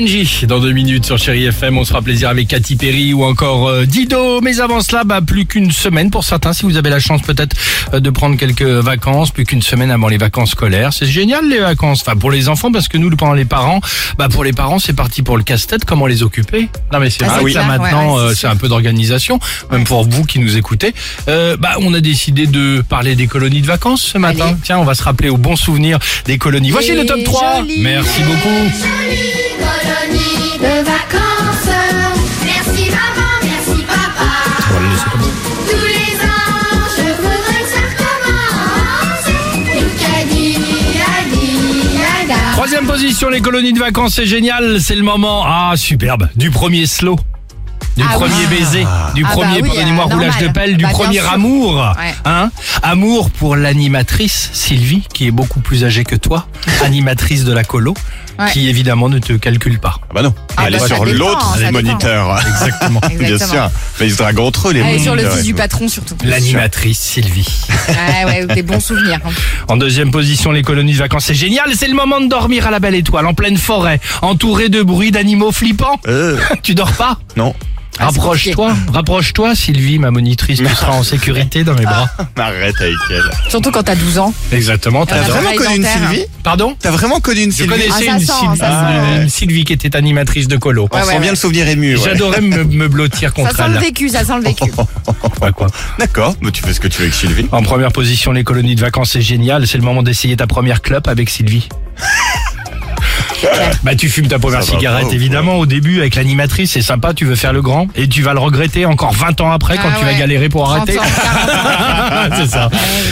Kenji dans deux minutes sur Chéri FM. On sera plaisir avec Katy Perry ou encore euh, Dido. Mais avant cela, bah, plus qu'une semaine pour certains. Si vous avez la chance peut-être euh, de prendre quelques vacances, plus qu'une semaine avant les vacances scolaires. C'est génial les vacances. Enfin pour les enfants parce que nous, pendant les parents, bah pour les parents c'est parti pour le casse-tête. Comment les occuper? Non mais c'est Ah, là clair, maintenant ouais, ouais, euh, c'est un peu d'organisation, même pour vous qui nous écoutez. Euh, bah on a décidé de parler des colonies de vacances ce matin. Allez. Tiens, on va se rappeler aux bons souvenirs des colonies. Voici le top 3. jolies. Merci beaucoup. Colonie de vacances. Merci maman, merci papa. Tous les ans, je voudrais que ça recommence. Lucadi, adi, ada. Troisième position, les colonies de vacances, c'est génial, c'est le moment, ah superbe, du premier slow. Du Ah premier oui. baiser, du Ah premier, bah oui, pardonnez-moi, euh, roulage de pelle, du Bah, premier amour. Ouais. Hein amour pour l'animatrice Sylvie, qui est beaucoup plus âgée que toi, animatrice de la colo, Ouais. qui évidemment ne te calcule pas. Ah bah non, Ah elle bah est sur l'autre moniteurs. Exactement. Bien sûr. Mais ils se draguent entre eux, les Allez, sur le fils du patron surtout. L'animatrice Sylvie. Ouais, ouais, des bons souvenirs. hein. En deuxième position, les colonies de vacances, c'est génial, c'est le moment de dormir à la belle étoile, en pleine forêt, entouré de bruits d'animaux flippants. Euh, tu dors pas? Non, Ah, Rapproche-toi, rapproche-toi Sylvie, ma monitrice, tu seras en sécurité dans mes bras. arrête avec elle. Surtout quand t'as 12 ans. Exactement, T'as vraiment Vraiment connu une. Sylvie? Pardon? T'as vraiment connu une Je Sylvie? connaissais Ah, ça une, sent, Sylvie, ça une- sent. une Sylvie qui était animatrice de colo. On Ouais, sent ouais, bien ouais. le souvenir ému. ouais. J'adorais me, me blottir Ça contre sent le elle. vécu, ça sent le vécu. Ouais, quoi. D'accord, mais tu fais ce que tu veux avec Sylvie. En première position, les colonies de vacances, c'est génial. C'est le moment d'essayer ta première clope avec Sylvie. Bah tu fumes ta première Ça va cigarette pas, évidemment au début avec l'animatrice c'est sympa tu veux faire le grand et tu vas le regretter encore 20 ans après quand Ah tu vas ouais. galérer pour 30 arrêter ans, 40 ans. c'est ça.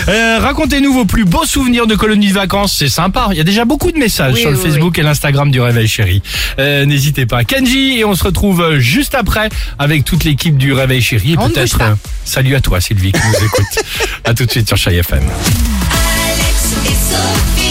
Euh, Racontez-nous vos plus beaux souvenirs de colonies de vacances, c'est sympa. Il y a déjà beaucoup de messages Oui, sur le oui, Facebook et l'Instagram du Réveil Chéri. Euh, N'hésitez pas. Kenji et on se retrouve euh, juste après avec toute l'équipe du Réveil Chéri. Et On ne peut-être pas. euh, salut à toi Sylvie qui nous écoute. à tout de suite sur Chai FM. Alex et Sophie.